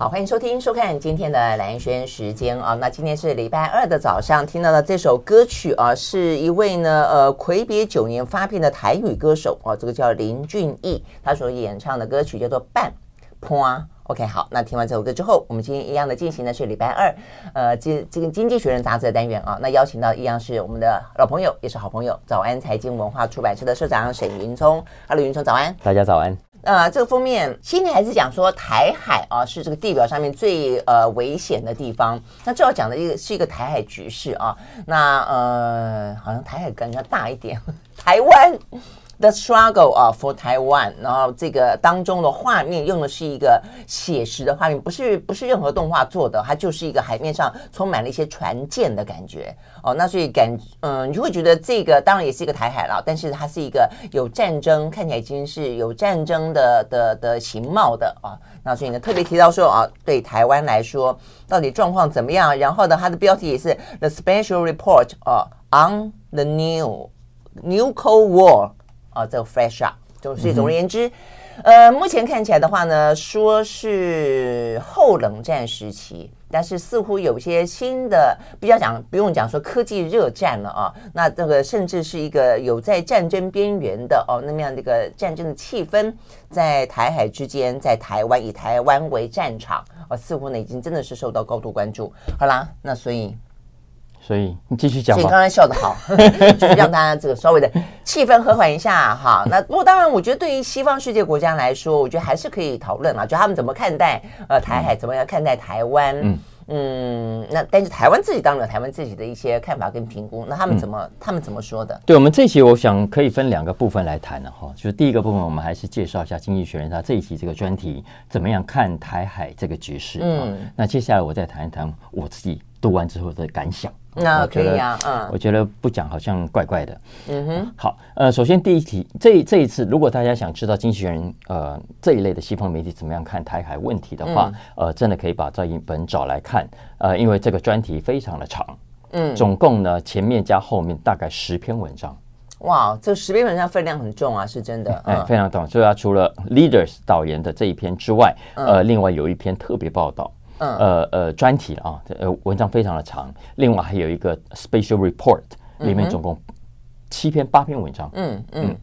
好，欢迎收听、收看今天的兰轩时间啊。那今天是礼拜二的早上，听到的这首歌曲啊，是一位呢呃魁别九年发片的台语歌手啊，这个叫林俊逸，他所演唱的歌曲叫做《半坡》。OK，好，那听完这首歌之后，我们今天一样的进行的是礼拜二呃经这个《经济学人》杂志的单元啊。那邀请到一样是我们的老朋友，也是好朋友，早安财经文化出版社的社长沈云聪。Hello，云聪，早安。大家早安。呃，这个封面，心里还是讲说台海啊，是这个地表上面最呃危险的地方。那最后讲的一个是一个台海局势啊。那呃，好像台海感觉大一点，台湾。The struggle 啊，for Taiwan，然后这个当中的画面用的是一个写实的画面，不是不是任何动画做的，它就是一个海面上充满了一些船舰的感觉哦。那所以感嗯，你会觉得这个当然也是一个台海了，但是它是一个有战争，看起来已经是有战争的的的形貌的啊。那所以呢，特别提到说啊，对台湾来说到底状况怎么样？然后呢，它的标题也是 The Special Report 啊，on the new new Cold War。啊，这个 fresh up 就是总而言之，呃，目前看起来的话呢，说是后冷战时期，但是似乎有些新的，比较讲不用讲说科技热战了啊，那这个甚至是一个有在战争边缘的哦，那么样的一个战争的气氛，在台海之间，在台湾以台湾为战场啊，似乎呢已经真的是受到高度关注。好啦，那所以。所以你继续讲吧。所以刚才笑得好，就是让大家这个稍微的 气氛和缓一下哈。那不过当然，我觉得对于西方世界国家来说，我觉得还是可以讨论啊，就他们怎么看待呃台海，怎么样看待台湾。嗯嗯。那但是台湾自己当然有台湾自己的一些看法跟评估。那他们怎么、嗯、他们怎么说的？对我们这一期，我想可以分两个部分来谈了哈。就是第一个部分，我们还是介绍一下《经济学人》他这一期这个专题怎么样看台海这个局势。嗯。那接下来我再谈一谈我自己读完之后的感想。那可以啊，嗯，我觉得不讲好像怪怪的。嗯哼，好，呃，首先第一题，这这一次，如果大家想知道经纪人呃这一类的西方媒体怎么样看台海问题的话，嗯、呃，真的可以把这一本找来看，呃，因为这个专题非常的长，嗯，总共呢前面加后面大概十篇文章。哇，这十篇文章分量很重啊，是真的，哎、嗯，非常重。所以它，除了 Leaders 导言的这一篇之外，呃，另外有一篇特别报道。嗯、呃呃，专题了啊，呃，文章非常的长。另外还有一个 special report，里面总共七篇八篇文章。嗯嗯，嗯，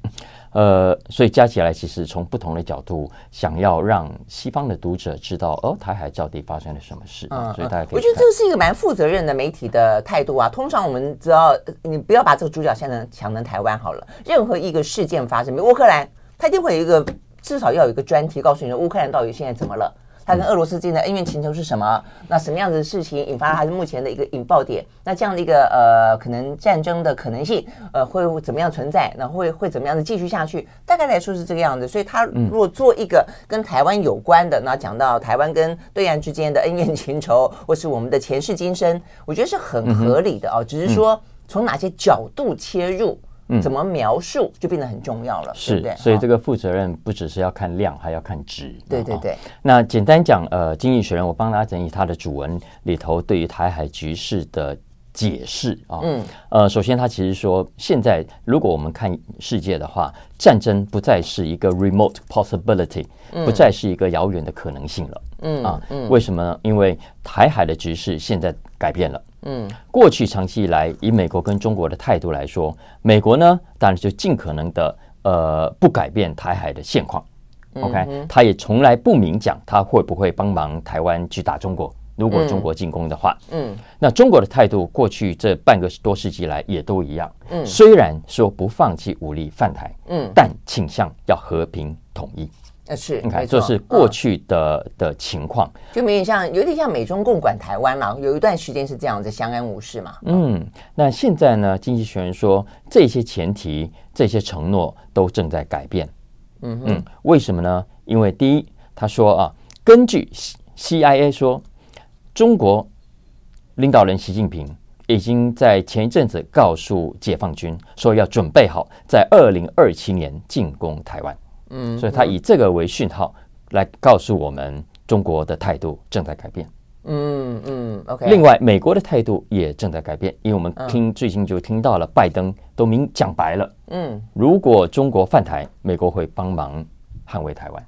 呃，所以加起来，其实从不同的角度，想要让西方的读者知道，哦，台海到底发生了什么事。嗯，所以大家可以，我觉得这是一个蛮负责任的媒体的态度啊。通常我们只要你不要把这个主角现在强成台湾好了，任何一个事件发生，乌克兰，他一定会有一个至少要有一个专题告诉你说乌克兰到底现在怎么了。他跟俄罗斯之间的恩怨情仇是什么？那什么样子的事情引发了他目前的一个引爆点？那这样的一个呃，可能战争的可能性，呃，会怎么样存在？那会会怎么样的继续下去？大概来说是这个样子。所以，他如果做一个跟台湾有关的，那讲到台湾跟对岸之间的恩怨情仇，或是我们的前世今生，我觉得是很合理的哦。只是说从哪些角度切入。嗯，怎么描述就变得很重要了，是，对对，所以这个负责任不只是要看量，还要看值。对对对。那简单讲，呃，经济学人我帮大家整理他的主文里头对于台海局势的解释啊。嗯。呃，首先他其实说，现在如果我们看世界的话，战争不再是一个 remote possibility，不再是一个遥远的可能性了。嗯啊嗯，为什么呢？因为台海的局势现在改变了。嗯，过去长期以来，以美国跟中国的态度来说，美国呢，当然就尽可能的呃不改变台海的现况。OK，他也从来不明讲他会不会帮忙台湾去打中国，如果中国进攻的话。嗯，那中国的态度过去这半个多世纪来也都一样。嗯，虽然说不放弃武力犯台，嗯，但倾向要和平统一。呃，是，你看，这是过去的、嗯、的情况，就有点像，有点像美中共管台湾嘛。有一段时间是这样子，相安无事嘛。嗯，那现在呢？经济学人说，这些前提、这些承诺都正在改变。嗯嗯，为什么呢？因为第一，他说啊，根据 CIA 说，中国领导人习近平已经在前一阵子告诉解放军，说要准备好在二零二七年进攻台湾。嗯，所以他以这个为讯号来告诉我们，中国的态度正在改变。嗯嗯，OK。另外，美国的态度也正在改变，因为我们听最近就听到了拜登都明讲白了。嗯，如果中国犯台，美国会帮忙捍卫台湾。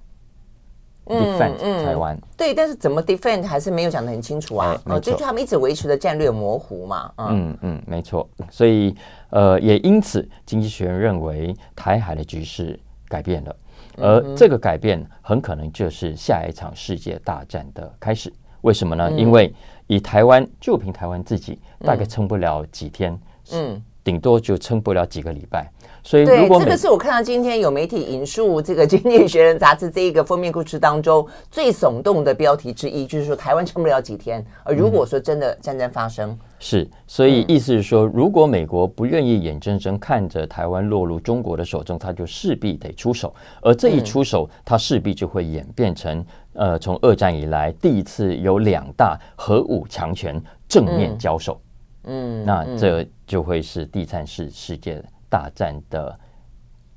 defend 台湾。对，但是怎么 defend 还是没有讲得很清楚啊。哦，这就他们一直维持的战略模糊嘛。嗯嗯，没错。所以呃，也因此，经济学人认为台海的局势改变了，而这个改变很可能就是下一场世界大战的开始。为什么呢？因为以台湾就凭台湾自己，大概撑不了几天，嗯，顶多就撑不了几个礼拜。所以，如果对这个是我看到今天有媒体引述这个《经济学人》杂志这一个封面故事当中最耸动的标题之一，就是说台湾撑不了几天。而如果说真的战争发生，嗯、是，所以意思是说，如果美国不愿意眼睁睁看着台湾落入中国的手中，他就势必得出手。而这一出手，他势必就会演变成呃，从二战以来第一次有两大核武强权正面交手。嗯，那这就会是第三次世界大战的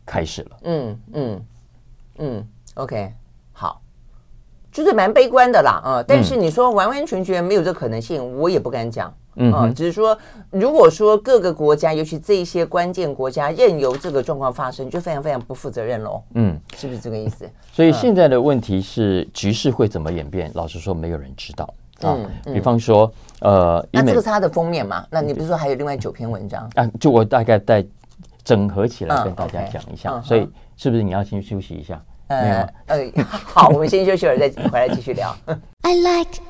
开始了。嗯嗯嗯，OK，好，就是蛮悲观的啦。啊、呃，但是你说完完全全没有这可能性，我也不敢讲。嗯、呃，只是说，如果说各个国家，尤其这一些关键国家，任由这个状况发生，就非常非常不负责任喽。嗯，是不是这个意思？所以现在的问题是，局势会怎么演变？老实说，没有人知道。啊，比方说，呃，那这个是它的封面嘛？那你不是说还有另外九篇文章？啊，就我大概在。整合起来跟大家讲一下，所以是不是你要先休息一下？呃，呃，好，我们先休息会儿，再回来继续聊。I like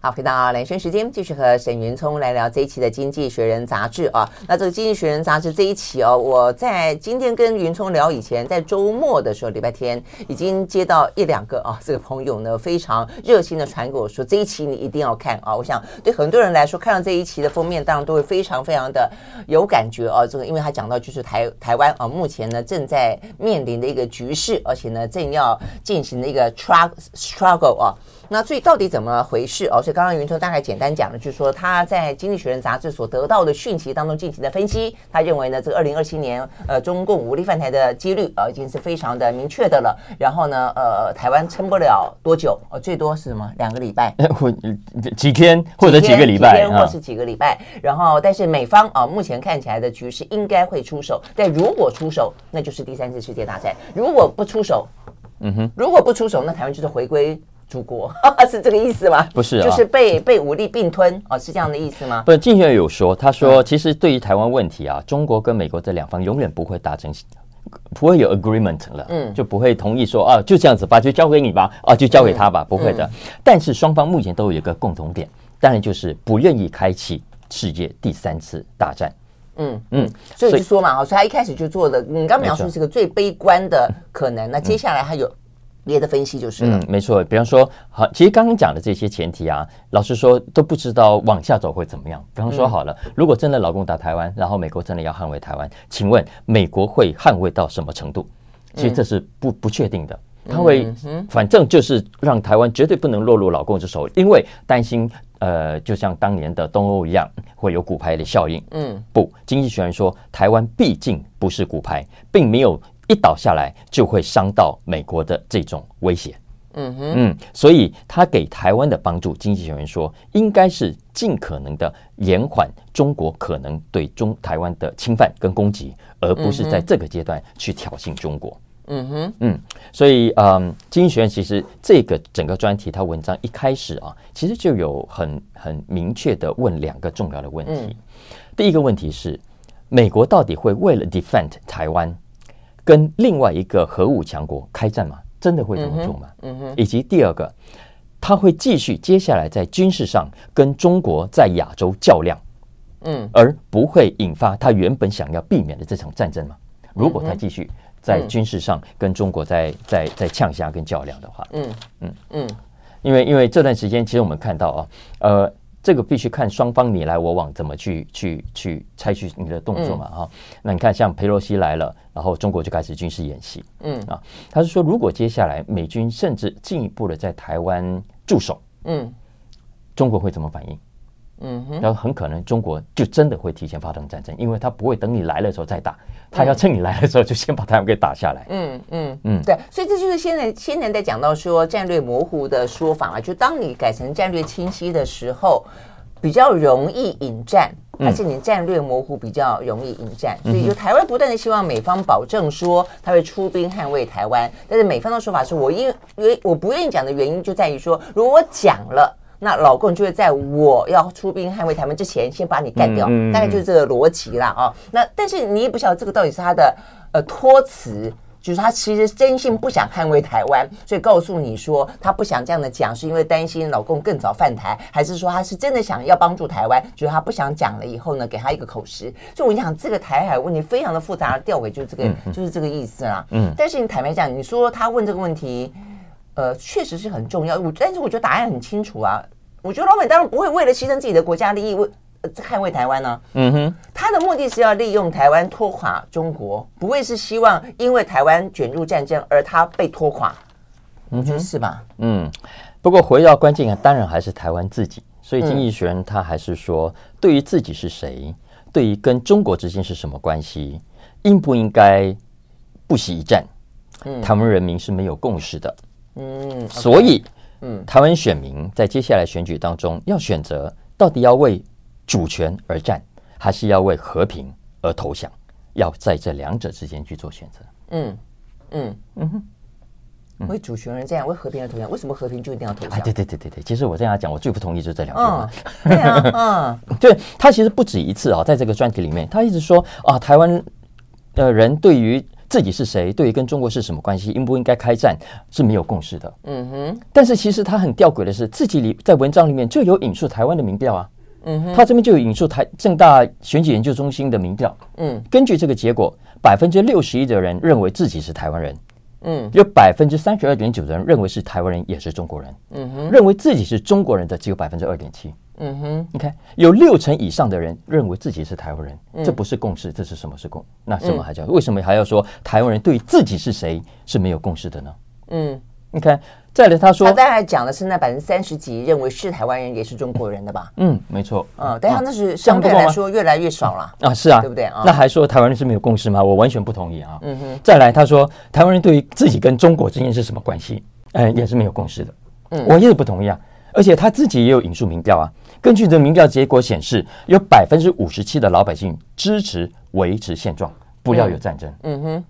好，回到连线时间，继续和沈云聪来聊这一期的《经济学人》杂志啊。那这个《经济学人》杂志这一期哦，我在今天跟云聪聊以前，在周末的时候，礼拜天已经接到一两个啊，这个朋友呢非常热心的传给我说，这一期你一定要看啊。我想对很多人来说，看到这一期的封面，当然都会非常非常的有感觉啊。这个因为他讲到就是台台湾啊，目前呢正在面临的一个局势，而且呢正要进行的一个 struggle 啊。那所以到底怎么回事哦？所以刚刚云聪大概简单讲了，就是说他在《经济学人》杂志所得到的讯息当中进行的分析，他认为呢，这个二零二七年呃中共武力犯台的几率呃已经是非常的明确的了。然后呢，呃，台湾撑不了多久，呃，最多是什么？两个礼拜，或几天，或者几个礼拜，几天或是几个礼拜。然后，但是美方啊，目前看起来的局势应该会出手，但如果出手，那就是第三次世界大战；如果不出手，嗯哼，如果不出手，那台湾就是回归。祖国 是这个意思吗？不是，就是被被武力并吞哦，是这样的意思吗？不，经济学人有说，他说，其实对于台湾问题啊，中国跟美国这两方永远不会达成，不会有 agreement 了，嗯，就不会同意说啊，就这样子吧，就交给你吧，啊，就交给他吧，不会的。但是双方目前都有一个共同点，当然就是不愿意开启世界第三次大战。嗯嗯，所以就说嘛，所以他一开始就做的，你刚描述是个最悲观的可能，那接下来还有。别的分析就是，嗯，没错。比方说，好，其实刚刚讲的这些前提啊，老实说都不知道往下走会怎么样。比方说，好了，如果真的老共打台湾，然后美国真的要捍卫台湾，请问美国会捍卫到什么程度？其实这是不不确定的。他会，反正就是让台湾绝对不能落入老共之手，因为担心，呃，就像当年的东欧一样，会有骨牌的效应。嗯，不，经济学人说，台湾毕竟不是骨牌，并没有。一倒下来就会伤到美国的这种威胁，嗯哼，嗯，所以他给台湾的帮助，经济学人说应该是尽可能的延缓中国可能对中台湾的侵犯跟攻击，而不是在这个阶段去挑衅中国。嗯哼，嗯，所以嗯，经济学院其实这个整个专题，他文章一开始啊，其实就有很很明确的问两个重要的问题。第一个问题是，美国到底会为了 defend 台湾？跟另外一个核武强国开战吗？真的会这么做吗？嗯哼，以及第二个，他会继续接下来在军事上跟中国在亚洲较量，嗯，而不会引发他原本想要避免的这场战争吗？如果他继续在军事上跟中国在在在呛下跟较量的话，嗯嗯嗯，因为因为这段时间其实我们看到啊，呃。这个必须看双方你来我往怎么去去去采取你的动作嘛哈、嗯。那你看像佩洛西来了，然后中国就开始军事演习。嗯啊，他是说如果接下来美军甚至进一步的在台湾驻守，嗯，中国会怎么反应？嗯哼，然后很可能中国就真的会提前发动战争，因为他不会等你来了时候再打，他要趁你来的时候就先把台湾给打下来。嗯嗯嗯，对，所以这就是现在现在在讲到说战略模糊的说法啊，就当你改成战略清晰的时候，比较容易引战。而且你战略模糊比较容易引战？所以就台湾不断的希望美方保证说他会出兵捍卫台湾，但是美方的说法是我因为我不愿意讲的原因就在于说，如果我讲了，那老共就会在我要出兵捍卫台湾之前先把你干掉，大概就是这个逻辑啦啊。那但是你也不晓得这个到底是他的呃托词。就是他其实真心不想捍卫台湾，所以告诉你说他不想这样的讲，是因为担心老共更早犯台，还是说他是真的想要帮助台湾？就是他不想讲了以后呢，给他一个口实。所以我跟你讲，这个台海问题非常的复杂，吊诡就是这个，嗯、就是这个意思啦。嗯。但是你坦白讲，你说他问这个问题，呃，确实是很重要。我但是我觉得答案很清楚啊。我觉得老美当然不会为了牺牲自己的国家利益为。捍卫台湾呢？嗯哼，他的目的是要利用台湾拖垮中国，不会是希望因为台湾卷入战争而他被拖垮，你觉得是吧？嗯，不过回到关键啊，当然还是台湾自己。所以经济学人他还是说，对于自己是谁，对于跟中国之间是什么关系，应不应该不惜一战？嗯，台湾人民是没有共识的。嗯，所以，嗯，台湾选民在接下来选举当中要选择，到底要为主权而战，还是要为和平而投降？要在这两者之间去做选择。嗯嗯嗯哼，为主权而战，为和平而投降。为什么和平就一定要投降？对对对对对。其实我这样讲，我最不同意就是这两句话。对啊，嗯，对他其实不止一次啊，在这个专题里面，他一直说啊，台湾的人对于自己是谁，对于跟中国是什么关系，应不应该开战是没有共识的。嗯哼。但是其实他很吊诡的是，自己里在文章里面就有引述台湾的民调啊。嗯哼，他这边就有引述台政大选举研究中心的民调，嗯，根据这个结果，百分之六十一的人认为自己是台湾人，嗯，有百分之三十二点九的人认为是台湾人也是中国人，嗯哼，认为自己是中国人的只有百分之二点七，嗯哼，你看有六成以上的人认为自己是台湾人，这不是共识，这是什么是共？那什么还叫为什么还要说台湾人对自己是谁是没有共识的呢？嗯，你看。再来，他说，他大概讲的是那百分之三十几认为是台湾人也是中国人的吧？嗯，没错。嗯，但他那是相对来说越来越少了啊，是啊，对不对啊？那还说台湾人是没有共识吗？我完全不同意啊。嗯哼。再来，他说台湾人对于自己跟中国之间是什么关系？嗯，也是没有共识的。嗯，我也不同意啊。而且他自己也有引述民调啊，根据这民调结果显示，有百分之五十七的老百姓支持维持现状，不要有战争。嗯哼。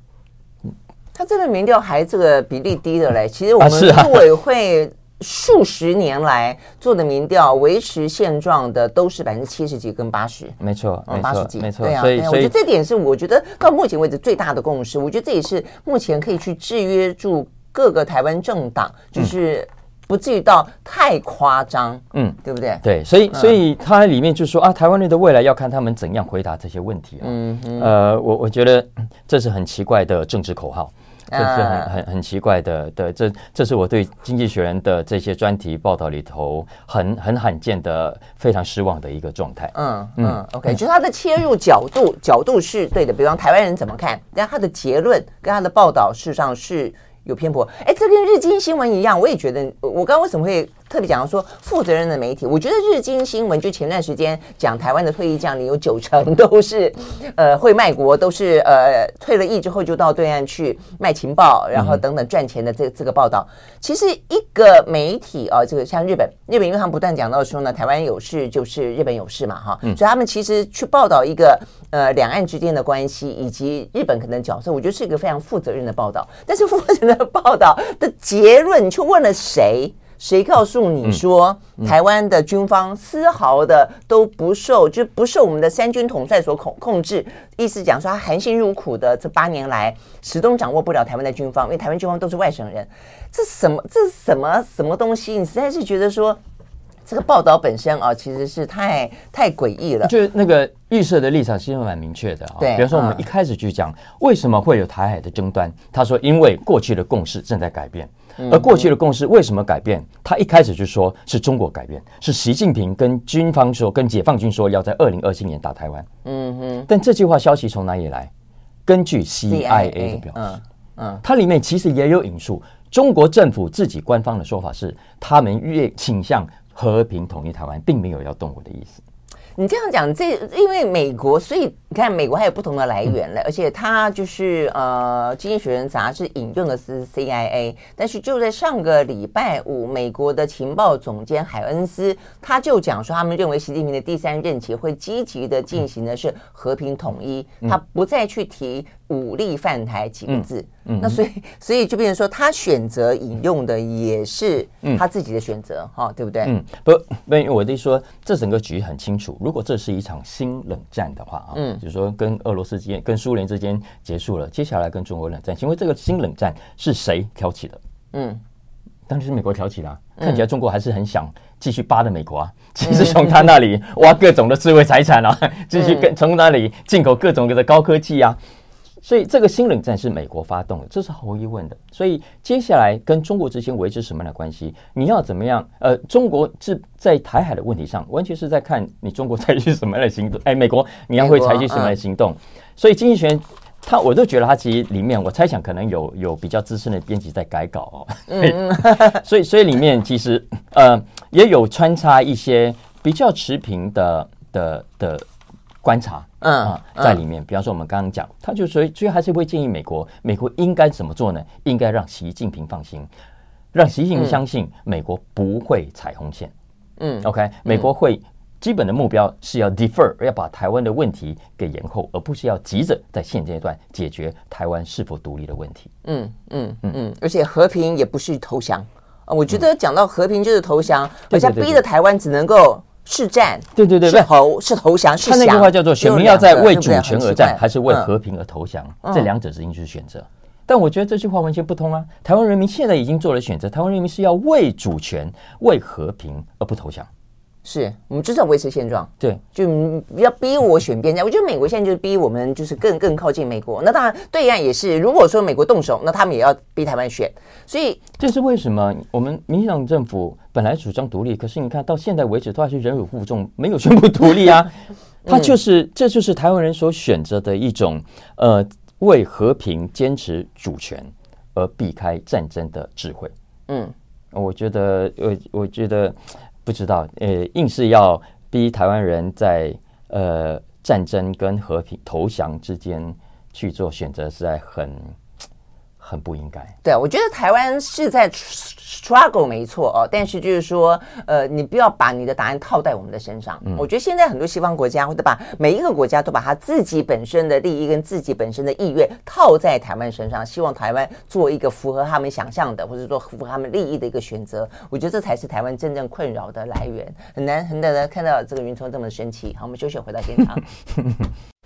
他这个民调还这个比例低的嘞，其实我们陆委会数十年来做的民调，维持现状的都是百分之七十几跟八十，没错，八十几，没错。对啊，我觉得这点是我觉得到目前为止最大的共识。我觉得这也是目前可以去制约住各个台湾政党，就是。不至于到太夸张，嗯，对不对？对，所以所以它里面就说啊，台湾人的未来要看他们怎样回答这些问题啊。嗯哼呃，我我觉得这是很奇怪的政治口号，这是很很很奇怪的的，这这是我对《经济学人》的这些专题报道里头很很罕见的非常失望的一个状态。嗯嗯，OK，就是他的切入角度角度是对的，比方台湾人怎么看，但他的结论跟他的报道事实上是。有偏颇，哎，这跟日经新闻一样，我也觉得，我刚刚为什么会特别讲到说负责任的媒体？我觉得日经新闻就前段时间讲台湾的退役将领有九成都是，呃，会卖国，都是呃退了役之后就到对岸去卖情报，然后等等赚钱的这这个报道。其实一个媒体啊，这个像日本，日本因为他们不断讲到说呢，台湾有事就是日本有事嘛，哈，所以他们其实去报道一个呃两岸之间的关系以及日本可能角色，我觉得是一个非常负责任的报道。但是负责任的报道的结论，你去问了谁？谁告诉你说台湾的军方丝毫的都不受，就不受我们的三军统帅所控控制？意思讲说，他含辛茹苦的这八年来，始终掌握不了台湾的军方，因为台湾军方都是外省人。这什么？这是什么什么东西？你实在是觉得说，这个报道本身啊，其实是太太诡异了。就是那个预设的立场其实蛮明确的啊。对，比如说我们一开始就讲为什么会有台海的争端，他说因为过去的共识正在改变。而过去的共识为什么改变？他一开始就说是中国改变，是习近平跟军方说，跟解放军说要在二零二七年打台湾。嗯哼。但这句话消息从哪里来？根据 CIA 的表示，嗯，它里面其实也有引述中国政府自己官方的说法是，他们越倾向和平统一台湾，并没有要动武的意思。你这样讲，这因为美国，所以你看美国还有不同的来源了，嗯、而且它就是呃，《经济学人》杂志引用的是 CIA，但是就在上个礼拜五，美国的情报总监海恩斯他就讲说，他们认为习近平的第三任期会积极的进行的是和平统一，嗯、他不再去提。武力犯台几个字，嗯嗯、那所以所以就变成说，他选择引用的也是他自己的选择，哈、嗯，对不对？嗯，不，不，因为我的说，这整个局很清楚。如果这是一场新冷战的话啊，嗯，就是说跟俄罗斯之间、跟苏联之间结束了，接下来跟中国冷战，因为这个新冷战是谁挑起的？嗯，当然是美国挑起的、啊。看起来中国还是很想继续扒着美国啊，其实从他那里挖各种的智慧财产啊，继续跟从那里进口各种的高科技啊。所以这个新冷战是美国发动的，这是毫无疑问的。所以接下来跟中国之间维持什么样的关系？你要怎么样？呃，中国是在台海的问题上，完全是在看你中国采取什么样的行动。哎，美国你要会采取什么样的行动？所以经济学他，我都觉得他其实里面，我猜想可能有有比较资深的编辑在改稿哦。嗯，所以所以里面其实呃也有穿插一些比较持平的的的。观察，嗯啊，在里面，比方说我们刚刚讲，他就所以所以还是会建议美国，美国应该怎么做呢？应该让习近平放心，让习近平相信美国不会踩红线。嗯，OK，美国会基本的目标是要 defer，要把台湾的问题给延后，而不是要急着在现阶段解决台湾是否独立的问题。嗯嗯嗯。嗯，而且和平也不是投降。啊，我觉得讲到和平就是投降，好像逼着台湾只能够。是战，对对对，是投是投降，是他那句话叫做“选民要在为主权而战，还是为和平而投降”，这两者之间就是选择。但我觉得这句话完全不通啊！台湾人民现在已经做了选择，台湾人民是要为主权、为和平而不投降。是我们就是要维持现状，对，就不要逼我选边站。我觉得美国现在就是逼我们，就是更更靠近美国。那当然，对岸也是。如果说美国动手，那他们也要逼台湾选。所以这是为什么？我们民进党政府本来主张独立，可是你看到现在为止，都还是忍辱负重，没有宣布独立啊。他就是，这就是台湾人所选择的一种，呃，为和平坚持主权而避开战争的智慧。嗯，我觉得，我我觉得。不知道，呃，硬是要逼台湾人在呃战争跟和平投降之间去做选择，实在很。很不应该。对，我觉得台湾是在 struggle 没错哦，但是就是说，呃，你不要把你的答案套在我们的身上。嗯，我觉得现在很多西方国家，或者把每一个国家都把他自己本身的利益跟自己本身的意愿套在台湾身上，希望台湾做一个符合他们想象的，或者说符合他们利益的一个选择。我觉得这才是台湾真正困扰的来源。很难很难看到这个云聪这么生气。好，我们休息，回到现场。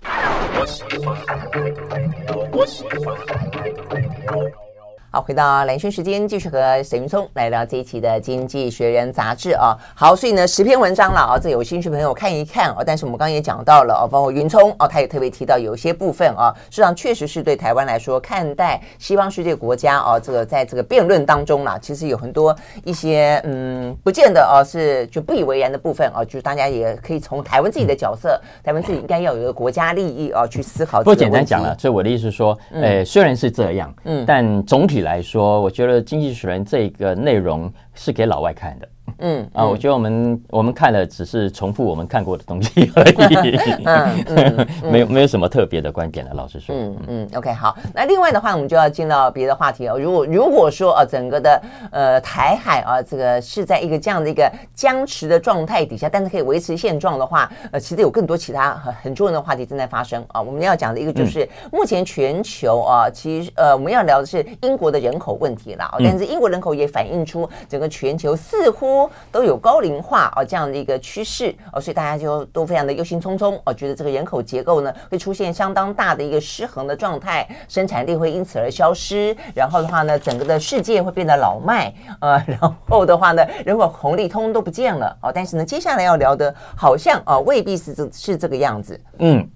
我喜欢海的派。我喜欢海的派。好，回到蓝轩时间，继续和沈云聪来聊这一期的《经济学人》杂志啊。好，所以呢，十篇文章了啊，这有兴趣朋友看一看啊。但是我们刚刚也讲到了啊，包括云聪啊，他也特别提到有些部分啊，实际上确实是对台湾来说，看待西方世界国家啊，这个在这个辩论当中呢，其实有很多一些嗯，不见得啊是就不以为然的部分啊，就是大家也可以从台湾自己的角色，台湾自己应该要有一个国家利益啊去思考。不简单讲了，所以我的意思是说，呃，虽然是这样，嗯，但总体。来说，我觉得《经济学人》这个内容是给老外看的。嗯啊，我觉得我们我们看了只是重复我们看过的东西而已，嗯，没有没有什么特别的观点了。老实说，嗯嗯，OK，好，那另外的话，我们就要进到别的话题了。如果如果说啊，整个的呃台海啊，这个是在一个这样的一个僵持的状态底下，但是可以维持现状的话，呃，其实有更多其他很很重要的话题正在发生啊。我们要讲的一个就是目前全球啊，其实呃我们要聊的是英国的人口问题了啊，但是英国人口也反映出整个全球似乎。都有高龄化啊这样的一个趋势哦，所以大家就都非常的忧心忡忡哦，觉得这个人口结构呢会出现相当大的一个失衡的状态，生产力会因此而消失，然后的话呢，整个的世界会变得老迈，呃，然后的话呢，人口红利通通都不见了哦。但是呢，接下来要聊的好像啊未必是这是这个样子。嗯，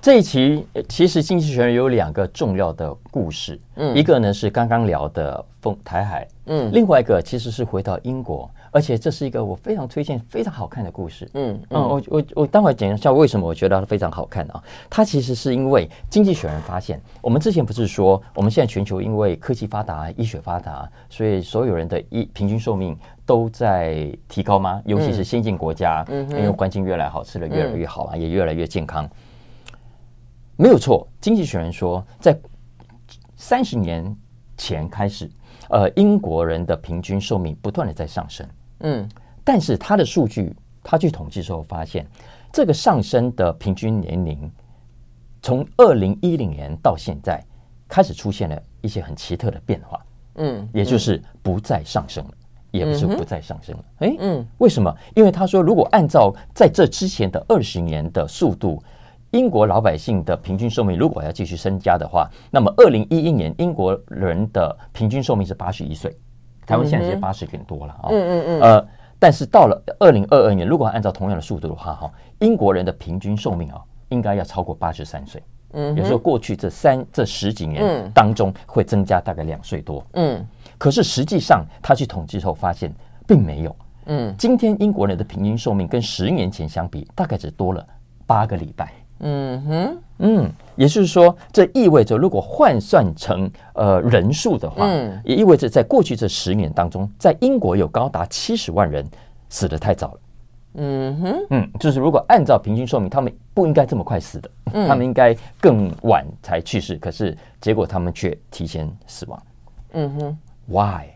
这一期其实《经济学人》有两个重要的故事，嗯，一个呢是刚刚聊的丰台海，嗯，另外一个其实是回到英国。而且这是一个我非常推荐、非常好看的故事。嗯嗯，我我我待会讲一下为什么我觉得它非常好看啊？它其实是因为《经济学人》发现，我们之前不是说我们现在全球因为科技发达、医学发达，所以所有人的一平均寿命都在提高吗？尤其是先进国家，嗯，因为环境越来越好，吃的越来越好啊，也越来越健康。没有错，《经济学人》说，在三十年前开始，呃，英国人的平均寿命不断的在上升。嗯，但是他的数据，他去统计之后发现，这个上升的平均年龄，从二零一零年到现在，开始出现了一些很奇特的变化。嗯，也就是不再上升了，也不是不再上升了。哎，嗯，为什么？因为他说，如果按照在这之前的二十年的速度，英国老百姓的平均寿命如果要继续增加的话，那么二零一一年英国人的平均寿命是八十一岁。台湾现在是八十点多了啊，嗯嗯嗯，呃，但是到了二零二二年，如果按照同样的速度的话，哈，英国人的平均寿命啊，应该要超过八十三岁，嗯，也就是说过去这三这十几年当中会增加大概两岁多，嗯，可是实际上他去统计之后发现并没有，嗯，今天英国人的平均寿命跟十年前相比，大概只多了八个礼拜。嗯哼，嗯，也就是说，这意味着如果换算成呃人数的话，嗯，也意味着在过去这十年当中，在英国有高达七十万人死得太早了。嗯哼，嗯，就是如果按照平均寿命，他们不应该这么快死的，嗯，他们应该更晚才去世，可是结果他们却提前死亡。嗯哼，Why？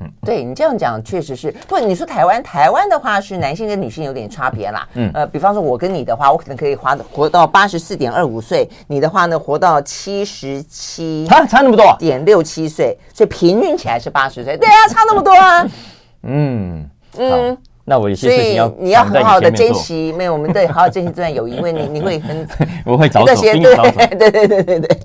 嗯，对你这样讲确实是。不，你说台湾，台湾的话是男性跟女性有点差别啦。嗯，呃，比方说我跟你的话，我可能可以活活到八十四点二五岁，你的话呢，活到七十七，差差那么多，点六七岁，所以平均起来是八十岁。对啊，差那么多啊。嗯嗯，那我有些事情要你要很好的珍惜，没有，我们对 好好珍惜这段友谊，因为你你会很我会早走，对对对对对对。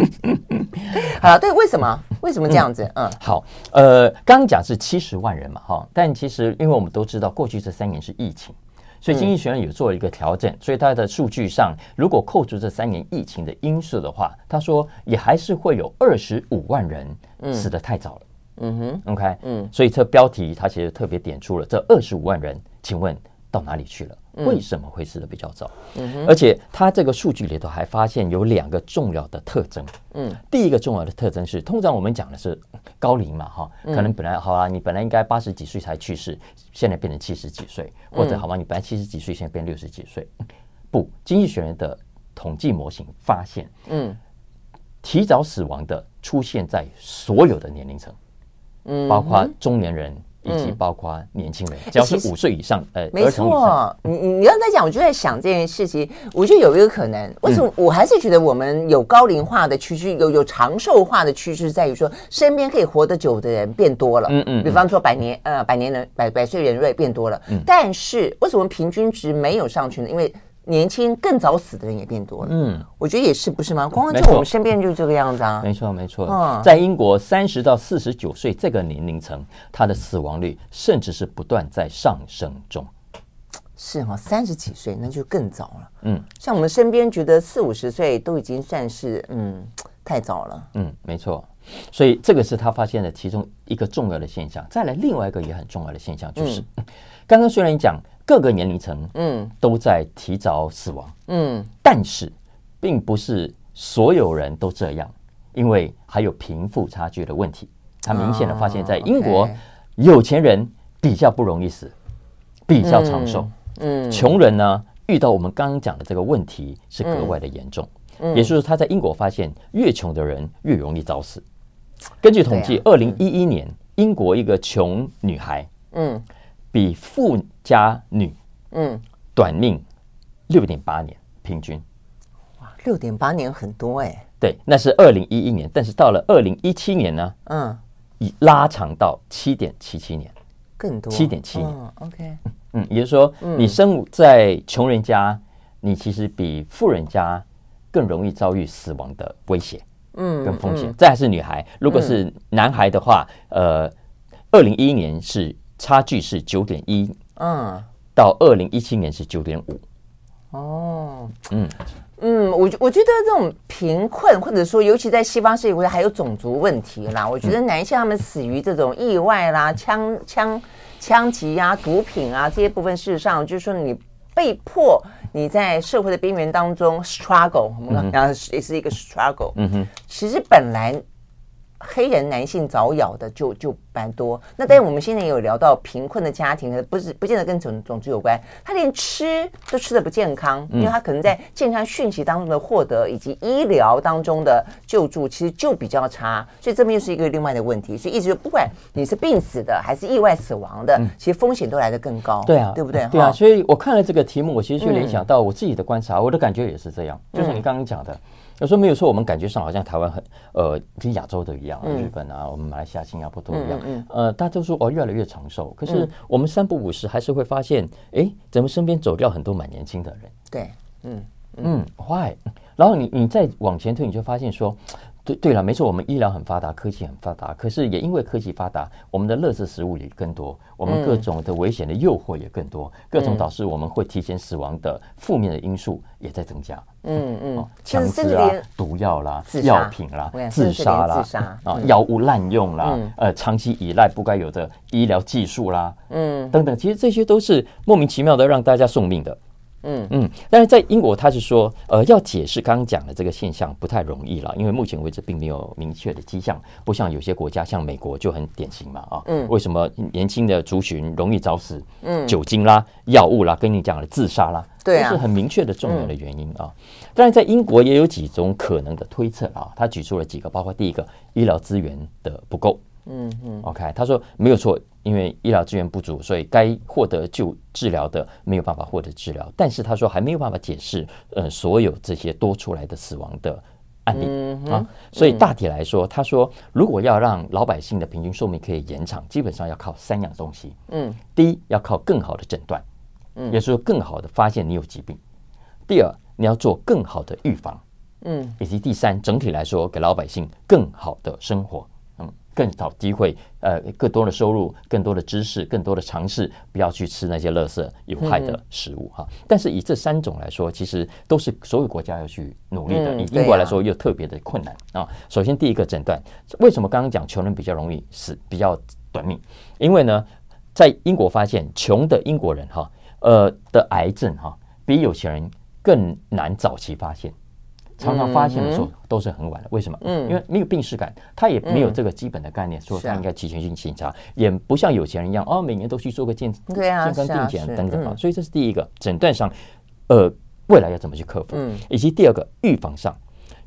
好，对，为什么？为什么这样子？嗯，好，呃，刚刚讲是七十万人嘛，哈，但其实因为我们都知道，过去这三年是疫情，所以经济学人有做了一个调整，所以它的数据上，如果扣除这三年疫情的因素的话，他说也还是会有二十五万人死得太早了。嗯哼，OK，嗯，所以这标题它其实特别点出了这二十五万人，请问到哪里去了？为什么会死的比较早？嗯，而且它这个数据里头还发现有两个重要的特征。嗯，第一个重要的特征是，通常我们讲的是高龄嘛，哈，可能本来好啊，你本来应该八十几岁才去世，现在变成七十几岁，或者好吗？你本来七十几岁，现在变六十几岁。不，经济学人的统计模型发现，嗯，提早死亡的出现在所有的年龄层，嗯，包括中年人。以及包括年轻人，只要是五岁以上，呃，没错。你你你刚才讲，我就在想这件事情。我觉得有一个可能，为什么我还是觉得我们有高龄化的趋势，有有长寿化的趋势，在于说身边可以活得久的人变多了。嗯嗯。比方说百年呃百年人百百岁人瑞变多了。嗯。但是为什么平均值没有上去呢？因为年轻更早死的人也变多了，嗯，我觉得也是，不是吗？光光就我们身边就这个样子啊，没错没错。嗯，在英国三十到四十九岁这个年龄层，他的死亡率甚至是不断在上升中。是哈，三十几岁那就更早了。嗯，像我们身边觉得四五十岁都已经算是嗯太早了。嗯，没错。所以这个是他发现的其中一个重要的现象。再来，另外一个也很重要的现象就是，刚刚虽然你讲。各个年龄层，嗯，都在提早死亡，嗯，但是并不是所有人都这样，因为还有贫富差距的问题。他明显的发现，在英国，有钱人比较不容易死，比较长寿，嗯，穷人呢，遇到我们刚刚讲的这个问题是格外的严重。也就是说，他在英国发现，越穷的人越容易早死。根据统计，二零一一年，英国一个穷女孩，嗯。比富家女，嗯，短命六点八年平均，哇，六点八年很多哎、欸。对，那是二零一一年，但是到了二零一七年呢，嗯，已拉长到七点七七年，更多七点七年。哦、OK，嗯，也就是说，你生在穷人家，你其实比富人家更容易遭遇死亡的威胁，嗯，跟风险。嗯、再还是女孩，如果是男孩的话，嗯、呃，二零一一年是。差距是九点一，嗯，到二零一七年是九点五，哦，嗯嗯，我我觉得这种贫困，或者说尤其在西方世界国家，还有种族问题啦。我觉得男性他们死于这种意外啦、枪枪枪击啊、毒品啊这些部分，事实上就是说你被迫你在社会的边缘当中 struggle，我们刚刚也是一个 struggle。嗯哼，其实本来。黑人男性早咬的就就蛮多，那但是我们现在也有聊到贫困的家庭，不是不见得跟种种族有关，他连吃都吃的不健康，因为他可能在健康讯息当中的获得以及医疗当中的救助其实就比较差，所以这边又是一个另外的问题，所以一直就不管你是病死的还是意外死亡的，其实风险都来得更高，对啊，对不对？对啊，所以我看了这个题目，我其实就联想到我自己的观察，我的感觉也是这样，就是你刚刚讲的。有时候没有说，我们感觉上好像台湾很呃，跟亚洲的一样，日本啊，我们马来西亚、新加坡都一样，嗯，呃，大家都说哦，越来越长寿。可是我们三不五十还是会发现，哎，怎么身边走掉很多蛮年轻的人？对，嗯嗯，why？然后你你再往前推，你就发现说。对对了，没错，我们医疗很发达，科技很发达，可是也因为科技发达，我们的乐色食物也更多，我们各种的危险的诱惑也更多，嗯、各种导致我们会提前死亡的负面的因素也在增加。嗯嗯，枪支啊，毒药啦，药品啦，自杀啦，啊，药物滥用啦，嗯、呃，长期依赖不该有的医疗技术啦，嗯，等等，其实这些都是莫名其妙的让大家送命的。嗯嗯，但是在英国，他是说，呃，要解释刚刚讲的这个现象不太容易了，因为目前为止并没有明确的迹象，不像有些国家，像美国就很典型嘛，啊，嗯，为什么年轻的族群容易早死？嗯，酒精啦、药物啦，跟你讲的自杀啦，对，都是很明确的重要的原因啊。但是，在英国也有几种可能的推测啊，他举出了几个，包括第一个，医疗资源的不够。嗯嗯，OK，他说没有错，因为医疗资源不足，所以该获得就治疗的没有办法获得治疗。但是他说还没有办法解释，呃，所有这些多出来的死亡的案例、嗯、啊。所以大体来说，他说如果要让老百姓的平均寿命可以延长，基本上要靠三样东西。嗯，第一要靠更好的诊断，嗯，也就是说更好的发现你有疾病。第二，你要做更好的预防，嗯，以及第三，整体来说给老百姓更好的生活。更找机会，呃，更多的收入，更多的知识，更多的尝试，不要去吃那些垃圾有害的食物哈。但是以这三种来说，其实都是所有国家要去努力的。以英国来说，又特别的困难啊。首先，第一个诊断，为什么刚刚讲穷人比较容易死，比较短命？因为呢，在英国发现，穷的英国人哈，呃的癌症哈，比有钱人更难早期发现。常常发现的时候都是很晚的，为什么？嗯，因为没有病史感，他也没有这个基本的概念，说他应该提前去检查，也不像有钱人一样哦，每年都去做个健健康定检等等啊。所以这是第一个诊断上，呃，未来要怎么去克服？嗯，以及第二个预防上，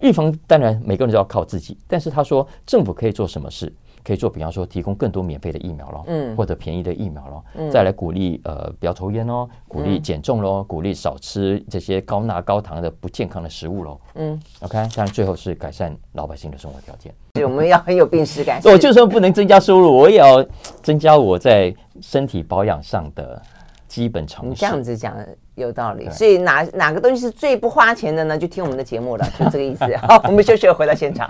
预防当然每个人都要靠自己，但是他说政府可以做什么事？可以做，比方说提供更多免费的疫苗咯，嗯，或者便宜的疫苗咯，嗯，再来鼓励呃不要抽烟哦，鼓励减重喽，鼓励少吃这些高钠高糖的不健康的食物喽，嗯，OK，当然最后是改善老百姓的生活条件，我们要很有病识感，我就算不能增加收入，我也要增加我在身体保养上的基本常识。你这样子讲有道理，所以哪哪个东西是最不花钱的呢？就听我们的节目了，就这个意思。好，我们休息了，回到现场。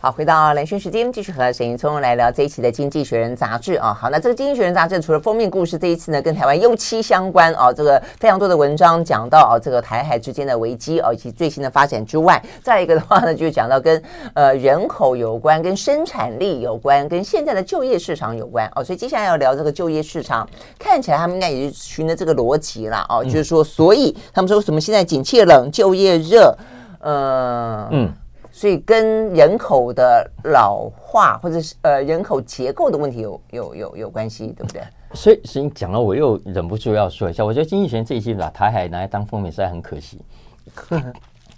好，回到蓝轩时间，继续和沈云聪来聊这一期的《经济学人》杂志啊。好，那这个《经济学人》杂志除了封面故事，这一次呢跟台湾忧戚相关啊，这个非常多的文章讲到啊，这个台海之间的危机啊以及最新的发展之外，再一个的话呢，就讲到跟呃人口有关、跟生产力有关、跟现在的就业市场有关哦。所以接下来要聊这个就业市场，看起来他们应该也是循着这个逻辑了哦，就是说，所以他们说什么现在景气冷，就业热，呃、嗯。所以跟人口的老化或者是呃人口结构的问题有有有有关系，对不对？所以，所以讲了，我又忍不住要说一下，我觉得经济学这一期把台海拿来当封面实在很可惜。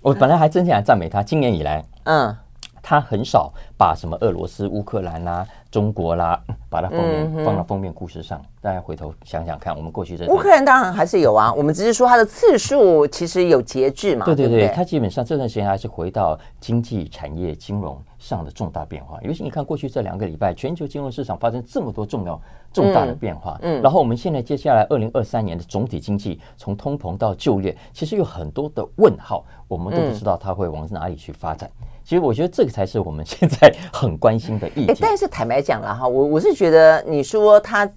我本来还真想赞美他，今年以来，嗯。他很少把什么俄罗斯、乌克兰啦、中国啦，把它封面放到封面故事上。大家回头想想看，我们过去这乌克兰当然还是有啊，我们只是说它的次数其实有节制嘛。对对对，它基本上这段时间还是回到经济产业、金融上的重大变化。尤其你看过去这两个礼拜，全球金融市场发生这么多重要、重大的变化。嗯，然后我们现在接下来二零二三年的总体经济，从通膨到就业，其实有很多的问号，我们都不知道它会往哪里去发展。其实我觉得这个才是我们现在很关心的议题。但是坦白讲了哈，我我是觉得你说他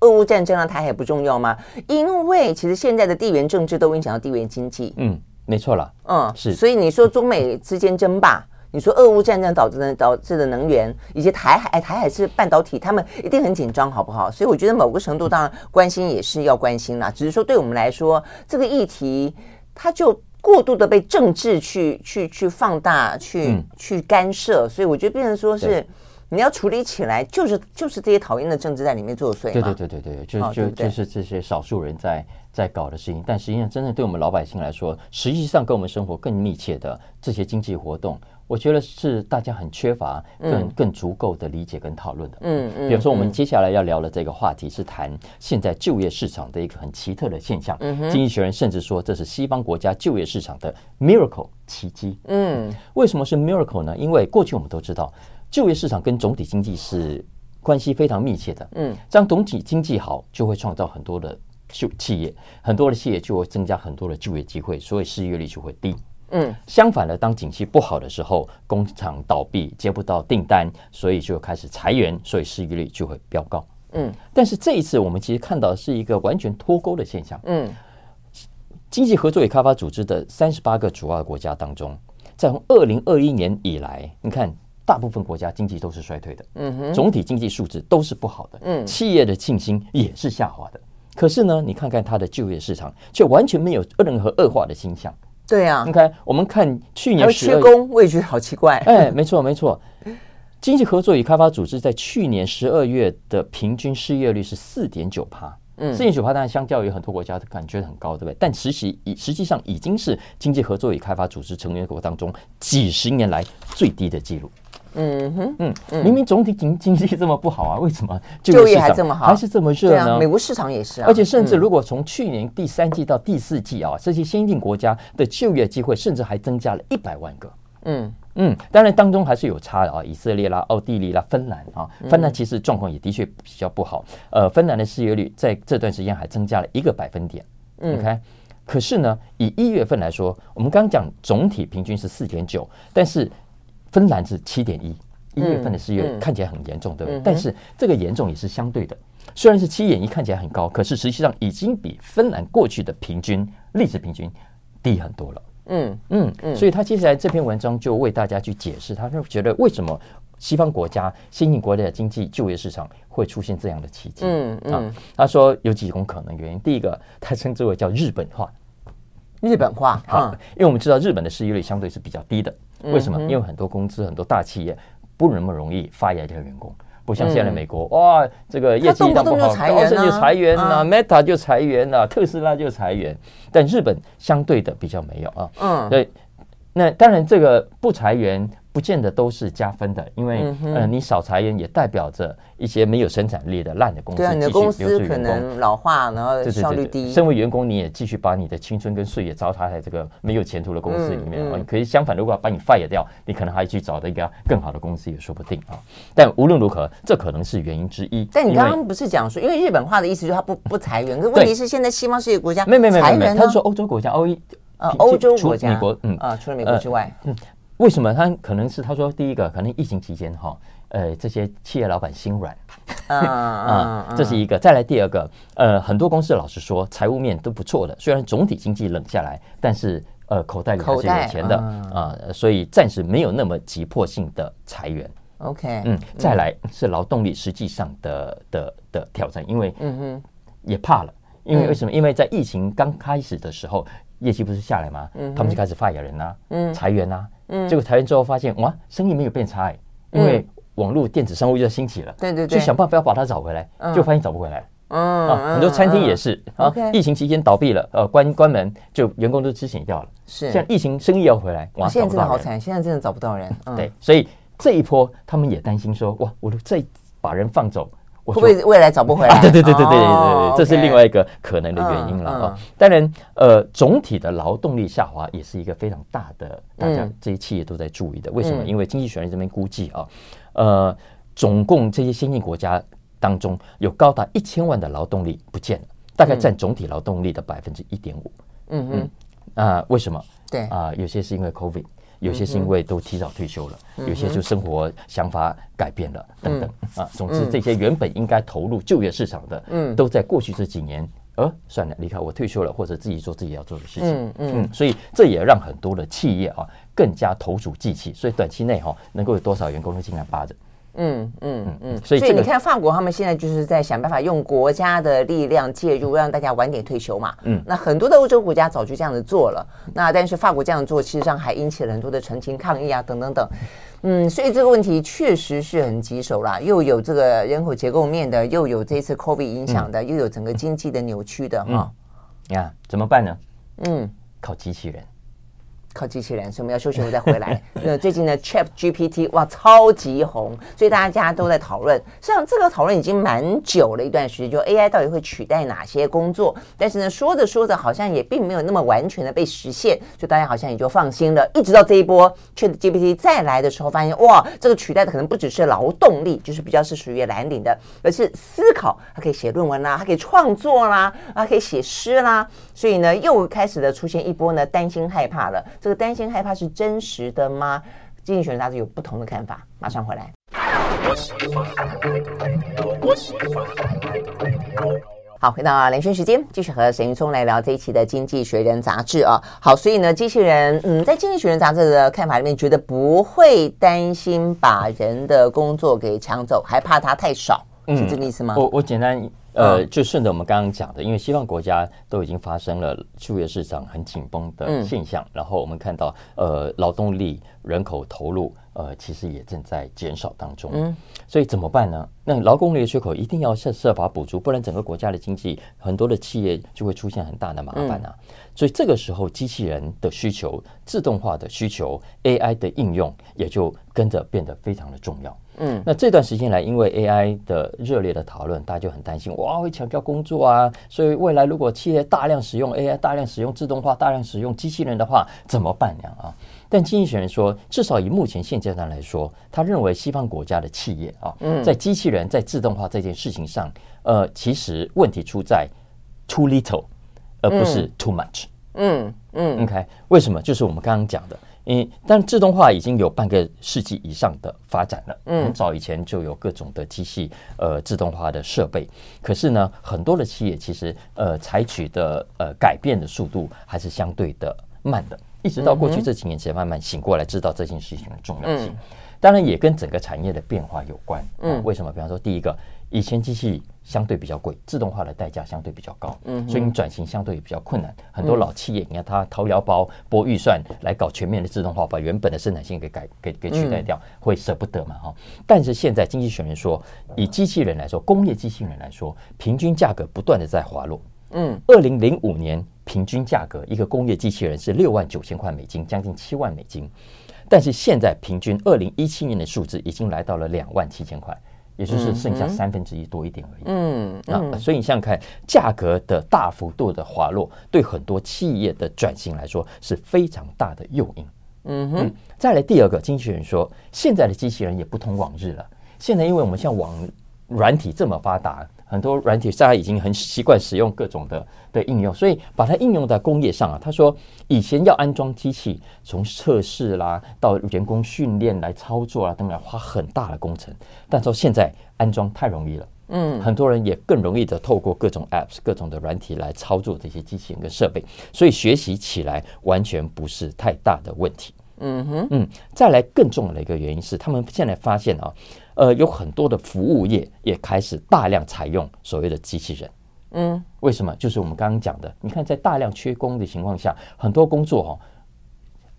俄乌战争让台海不重要吗？因为其实现在的地缘政治都影响到地缘经济。嗯，没错了。嗯，是。所以你说中美之间争霸，你说俄乌战争导致的导致的能源，以及台海，台海是半导体，他们一定很紧张，好不好？所以我觉得某个程度当然关心也是要关心啦，只是说对我们来说，这个议题它就。过度的被政治去去去放大，去、嗯、去干涉，所以我觉得变成说是你要处理起来，就是就是这些讨厌的政治在里面作祟。对对对对对，就、哦、就就是这些少数人在在搞的事情，但实际上真正对我们老百姓来说，实际上跟我们生活更密切的这些经济活动。我觉得是大家很缺乏更更足够的理解跟讨论的。嗯嗯。比如说，我们接下来要聊的这个话题是谈现在就业市场的一个很奇特的现象。嗯。经济学人甚至说，这是西方国家就业市场的 miracle 奇迹。嗯。为什么是 miracle 呢？因为过去我们都知道，就业市场跟总体经济是关系非常密切的。嗯。这样总体经济好，就会创造很多的就企业，很多的企业就会增加很多的就业机会，所以失业率就会低。嗯，相反的，当景气不好的时候，工厂倒闭，接不到订单，所以就开始裁员，所以失业率就会飙高。嗯，但是这一次我们其实看到的是一个完全脱钩的现象。嗯，经济合作与开发组织的三十八个主要国家当中，在从二零二一年以来，你看大部分国家经济都是衰退的。嗯哼，总体经济数字都是不好的。嗯，企业的信心也是下滑的。可是呢，你看看它的就业市场，却完全没有任何恶化的现象。对啊，你看，我们看去年缺工，我也觉得好奇怪。哎，没错没错，经济合作与开发组织在去年十二月的平均失业率是四点九帕，嗯，四点九帕，当然相较于很多国家的感觉很高，对不对？但实际已实际上已经是经济合作与开发组织成员国当中几十年来最低的记录。嗯哼，嗯，明明总体经经济这么不好啊，为什么就业还这么好，还是这么热呢？美国市场也是啊。而且甚至如果从去年第三季到第四季啊，这些先进国家的就业机会甚至还增加了一百万个。嗯嗯，当然当中还是有差的啊，以色列啦、奥地利啦、芬兰啊，芬兰其实状况也的确比较不好。呃，芬兰的失业率在这段时间还增加了一个百分点。嗯，OK，可是呢，以一月份来说，我们刚刚讲总体平均是四点九，但是。芬兰是七点一，一月份的失业看起来很严重，对不对？但是这个严重也是相对的，虽然是七点一看起来很高，可是实际上已经比芬兰过去的平均历史平均低很多了。嗯嗯嗯，所以他接下来这篇文章就为大家去解释，他是觉得为什么西方国家、新兴国家的经济就业市场会出现这样的奇迹。嗯嗯，他说有几种可能原因，第一个他称之为叫日本化，日本化好，因为我们知道日本的失业率相对是比较低的。为什么？因为很多公司、很多大企业不那么容易 fire 掉员工，不像现在美国，哇，这个业绩一旦不好，高盛就裁员啊，Meta 就裁员啊，特斯拉就裁员。但日本相对的比较没有啊。嗯，对。那当然，这个不裁员。不见得都是加分的，因为呃，你少裁员也代表着一些没有生产力的烂的公司，对，你的公司可能老化，然后效率低。身为员工，你也继续把你的青春跟岁月糟蹋在这个没有前途的公司里面啊。可以相反，如果把你 fire 掉，你可能还去找到一个更好的公司也说不定啊。但无论如何，这可能是原因之一。但你刚刚不是讲说，因为日本话的意思就是他不不裁员，可是问题是现在西方世界国家没没没没没，他是说欧洲国家，欧一呃欧洲国家，美国嗯啊，除了美国之外，嗯。为什么他可能是他说第一个可能疫情期间哈，呃这些企业老板心软 啊，这是一个。再来第二个，呃很多公司老实说财务面都不错的，虽然总体经济冷下来，但是呃口袋里还是有钱的啊，所以暂时没有那么急迫性的裁员。OK，嗯，再来是劳动力实际上的的的挑战，因为嗯哼也怕了，因为为什么？因为在疫情刚开始的时候，业绩不是下来吗？他们就开始 fire 人呐，嗯，裁员呐。嗯，结果裁员之后发现，哇，生意没有变差，欸，因为网络电子商务又兴起了，对对对，就想办法要把它找回来，就发现找不回来，嗯啊，很多餐厅也是啊，疫情期间倒闭了，呃，关关门，就员工都支遣掉了，是，现在疫情生意要回来，哇，现在真的好惨，现在真的找不到人，对，所以这一波他们也担心说，哇，我再把人放走。会不会未来找不回来？对对对对对对对，这是另外一个可能的原因了啊。当然，呃，总体的劳动力下滑也是一个非常大的，大家这些企业都在注意的。为什么？因为经济学人这边估计啊，呃，总共这些先进国家当中有高达一千万的劳动力不见了，大概占总体劳动力的百分之一点五。嗯嗯，啊，为什么？对啊，有些是因为 COVID。有些是因为都提早退休了，嗯、有些就生活想法改变了，嗯、等等啊。总之，这些原本应该投入就业市场的，嗯，都在过去这几年，呃，算了，离开我退休了，或者自己做自己要做的事情，嗯嗯，嗯。所以这也让很多的企业啊更加投鼠忌器，所以短期内哈、啊、能够有多少员工都尽量扒着。嗯嗯嗯，所以所以你看，法国他们现在就是在想办法用国家的力量介入，让大家晚点退休嘛。嗯，那很多的欧洲国家早就这样子做了，那但是法国这样做，其实上还引起了很多的陈情抗议啊，等等等。嗯，所以这个问题确实是很棘手啦，又有这个人口结构面的，又有这次 COVID 影响的，又有整个经济的扭曲的哈。你看怎么办呢？嗯，靠机器人。靠机器人，所以我们要休息，我再回来。那最近呢，Chat GPT 哇，超级红，所以大家都在讨论。实际上，这个讨论已经蛮久了一段时间，就 AI 到底会取代哪些工作？但是呢，说着说着，好像也并没有那么完全的被实现，就大家好像也就放心了。一直到这一波 Chat GPT 再来的时候，发现哇，这个取代的可能不只是劳动力，就是比较是属于蓝领的，而是思考，它可以写论文啦，它可以创作啦，它，可以写诗啦。所以呢，又开始的出现一波呢，担心害怕了。这个担心害怕是真实的吗？经济学人杂志有不同的看法。马上回来。好，回到连线时间，继续和沈云聪来聊这一期的《经济学人》杂志啊。好，所以呢，机器人，嗯，在《经济学人》杂志的看法里面，觉得不会担心把人的工作给抢走，还怕它太少，是这个意思吗？我我简单。呃，就顺着我们刚刚讲的，因为西方国家都已经发生了就业市场很紧绷的现象，嗯、然后我们看到，呃，劳动力人口投入，呃，其实也正在减少当中。嗯，所以怎么办呢？那劳动力的缺口一定要设设法补足，不然整个国家的经济，很多的企业就会出现很大的麻烦啊。嗯、所以这个时候，机器人的需求、自动化的需求、AI 的应用，也就跟着变得非常的重要。嗯，那这段时间来，因为 AI 的热烈的讨论，大家就很担心，哇，会抢掉工作啊！所以未来如果企业大量使用 AI、大量使用自动化、大量使用机器人的话，怎么办呀？啊！但经济学人说，至少以目前现阶段来说，他认为西方国家的企业啊，在机器人在自动化这件事情上，呃，其实问题出在 too little，而不是 too much。嗯嗯，OK，为什么？就是我们刚刚讲的。嗯，但自动化已经有半个世纪以上的发展了。嗯，很早以前就有各种的机器呃自动化的设备，可是呢，很多的企业其实呃采取的呃改变的速度还是相对的慢的，一直到过去这几年才慢慢醒过来，知道这件事情的重要性。当然也跟整个产业的变化有关。嗯，为什么？比方说，第一个，以前机器。相对比较贵，自动化的代价相对比较高，嗯，所以你转型相对也比较困难。很多老企业，你看他掏腰包拨预算来搞全面的自动化，把原本的生产线给改给给取代掉，会舍不得嘛哈。但是现在经济学人说，以机器人来说，工业机器人来说，平均价格不断的在滑落。嗯，二零零五年平均价格一个工业机器人是六万九千块美金，将近七万美金，但是现在平均二零一七年的数字已经来到了两万七千块。也就是剩下三分之一多一点而已。嗯，那所以你想想看，价格的大幅度的滑落，对很多企业的转型来说是非常大的诱因。嗯哼。再来第二个，经纪人说，现在的机器人也不同往日了。现在因为我们像网软体这么发达。很多软体大家已经很习惯使用各种的的应用，所以把它应用在工业上啊。他说，以前要安装机器，从测试啦到员工训练来操作啊等等，花很大的工程。但说现在安装太容易了，嗯，很多人也更容易的透过各种 apps、各种的软体来操作这些机器人跟设备，所以学习起来完全不是太大的问题。嗯哼，嗯，再来更重要的一个原因是，他们现在发现啊。呃，有很多的服务业也开始大量采用所谓的机器人。嗯，为什么？就是我们刚刚讲的，你看，在大量缺工的情况下，很多工作哈，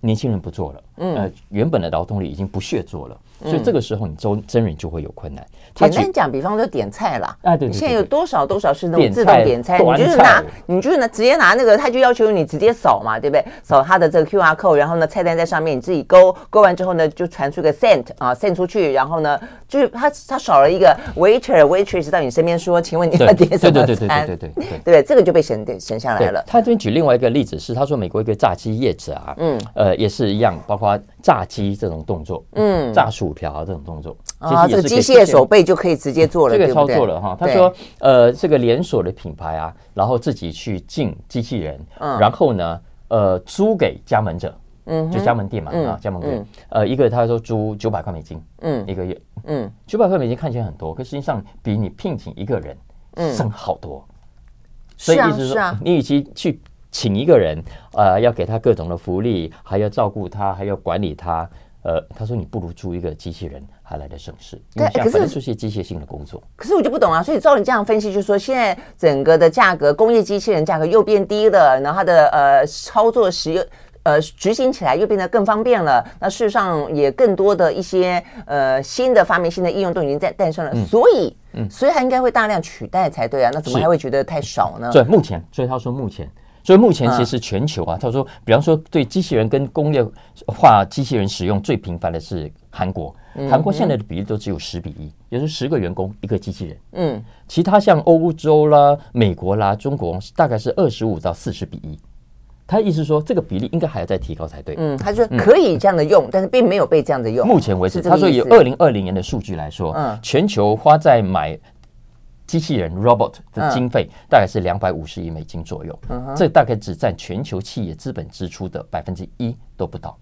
年轻人不做了，呃，原本的劳动力已经不屑做了，所以这个时候你招真人就会有困难。简单讲，比方说点菜啦，啊，对，现在有多少多少是能自动点菜，你就是拿，你就是拿直接拿那个，他就要求你直接扫嘛，对不对？扫他的这个 QR code，然后呢，菜单在上面，你自己勾勾完之后呢，就传出个 sent 啊，，sent 出去，然后呢，就是他他少了一个 waiter waitress 到你身边说，请问你要点什么？对对对对对对对，对，这个就被省省下来了。他这边举另外一个例子是，他说美国一个炸鸡业者啊，嗯，呃。也是一样，包括炸鸡这种动作，嗯，炸薯条这种动作。啊，这个机械手背就可以直接做了，这个操作了哈。他说，呃，这个连锁的品牌啊，然后自己去进机器人，然后呢，呃，租给加盟者，嗯，就加盟店嘛，啊，加盟店，呃，一个他说租九百块美金，嗯，一个月，嗯，九百块美金看起来很多，可实际上比你聘请一个人，省好多。所以意思是说，你与其去请一个人，呃，要给他各种的福利，还要照顾他，还要管理他，呃，他说你不如租一个机器人还来得省事，因为可是做些机械性的工作。可是我就不懂啊，所以照你这样分析，就是说现在整个的价格，工业机器人价格又变低了，然后它的呃操作使用。呃，执行起来又变得更方便了。那事实上也更多的一些呃新的发明、新的应用都已经在诞生了。嗯、所以，嗯，所以它应该会大量取代才对啊。那怎么还会觉得太少呢？对，目前，所以他说目前，所以目前其实全球啊，嗯、他说，比方说对机器人跟工业化机器人使用最频繁的是韩国。韩国现在的比例都只有十比一，也就是十个员工一个机器人。嗯，其他像欧洲啦、美国啦、中国大概是二十五到四十比一。他意思说，这个比例应该还要再提高才对。嗯，他说可以这样的用，嗯、但是并没有被这样的用。目前为止，他说以二零二零年的数据来说，嗯，全球花在买机器人 robot 的经费大概是两百五十亿美金左右。嗯，这大概只占全球企业资本支出的百分之一都不到。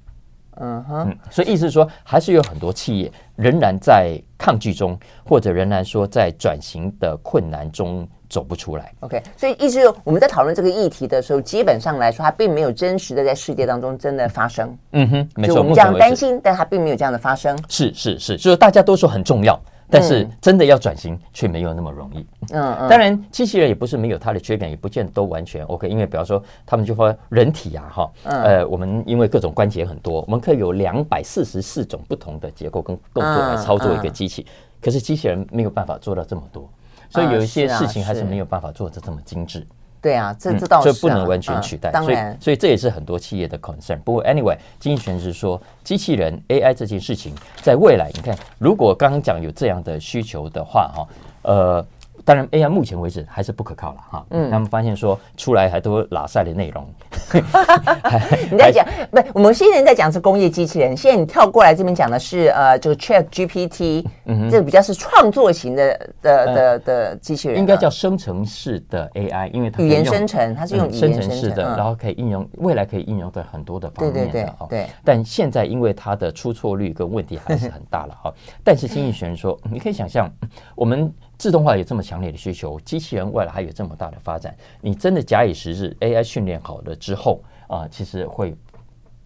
嗯哼，嗯，所以意思是说，还是有很多企业仍然在抗拒中，或者仍然说在转型的困难中。走不出来。OK，所以意思是我们在讨论这个议题的时候，基本上来说，它并没有真实的在世界当中真的发生。嗯哼，没错。就我们这样担心，但它并没有这样的发生。是是是，就是大家都说很重要，但是真的要转型却没有那么容易。嗯嗯。当然，机器人也不是没有它的缺点，也不见得都完全 OK。因为比方说，他们就说人体啊，哈，呃，我们因为各种关节很多，我们可以有两百四十四种不同的结构跟动作来操作一个机器，可是机器人没有办法做到这么多。所以有一些事情还是没有办法做得这么精致。对啊，这这倒是，所以不能完全取代。当然，所以这也是很多企业的 concern。不过 anyway，经济学是说，机器人 AI 这件事情，在未来，你看，如果刚刚讲有这样的需求的话，哈，呃。当然，AI 目前为止还是不可靠了哈。嗯，他们发现说出来还都拉赛的内容。你在讲不？我们现在在讲是工业机器人，现在你跳过来这边讲的是呃，这个 Chat GPT，嗯，这个比较是创作型的的的的机器人，应该叫生成式的 AI，因为它语言生成，它是用语言生成式的，然后可以应用，未来可以应用在很多的方面。对对对对。但现在因为它的出错率跟问题还是很大了哈。但是经济学人说，你可以想象我们。自动化有这么强烈的需求，机器人未来还有这么大的发展，你真的假以时日，AI 训练好了之后啊，其实会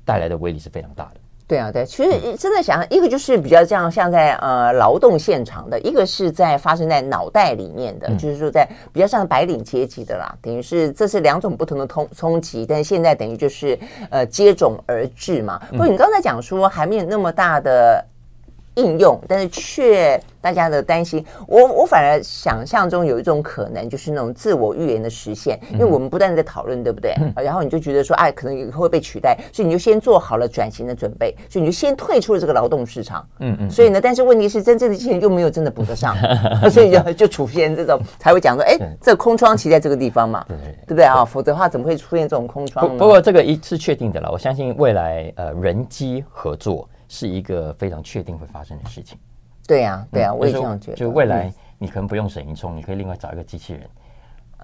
带来的威力是非常大的。对啊，对，其实真的想，一个就是比较这样，像在呃劳动现场的，一个是在发生在脑袋里面的，嗯、就是说在比较像白领阶级的啦，等于是这是两种不同的冲冲击，但是现在等于就是呃接踵而至嘛。不过你刚才讲说还没有那么大的。应用，但是却大家的担心，我我反而想象中有一种可能，就是那种自我预言的实现，因为我们不断的在讨论，对不对？然后你就觉得说，哎，可能会被取代，所以你就先做好了转型的准备，所以你就先退出了这个劳动市场。嗯嗯。所以呢，但是问题是，真正的机器人又没有真的补得上，所以就就出现这种才会讲说，哎，这个空窗期在这个地方嘛，对不对啊？否则的话，怎么会出现这种空窗？不过这个一是确定的了，我相信未来呃人机合作。是一个非常确定会发生的事情。对呀，对呀，我也这样觉得。就未来你可能不用沈云聪，你可以另外找一个机器人。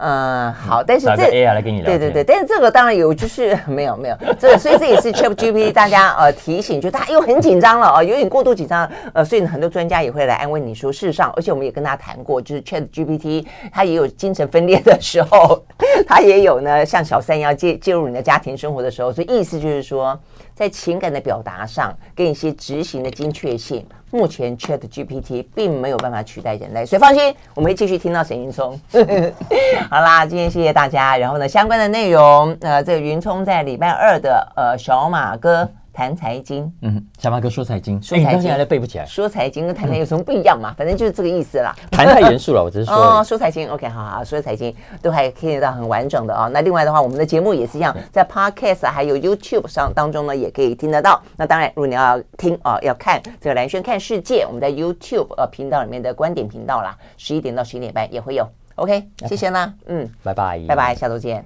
嗯，好，但是这 AI 来跟你聊。对对对，但是这个当然有，就是 没有没有这个，所以这也是 ChatGPT 大家呃提醒，就大家又很紧张了啊，有点过度紧张。呃，所以很多专家也会来安慰你说，事实上，而且我们也跟他谈过，就是 ChatGPT 它也有精神分裂的时候，它也有呢像小三一样介介入你的家庭生活的时候，所以意思就是说。在情感的表达上，跟一些执行的精确性，目前 Chat GPT 并没有办法取代人类，所以放心，我们会继续听到沈云聪。好啦，今天谢谢大家。然后呢，相关的内容，呃，这个云聪在礼拜二的呃小马哥。谈财经，嗯，小马哥说财经，说财经还是背不起来。说财经跟谈谈有什么不一样嘛？反正就是这个意思啦。谈太严肃了，我只是说。哦，说财经，OK，好好，说财经都还可得到很完整的啊。那另外的话，我们的节目也是一样，在 Podcast 还有 YouTube 上当中呢，也可以听得到。那当然，如果你要听啊，要看这个兰萱看世界，我们在 YouTube 呃频道里面的观点频道啦，十一点到十一点半也会有。OK，谢谢啦，嗯，拜拜，拜拜，下周见。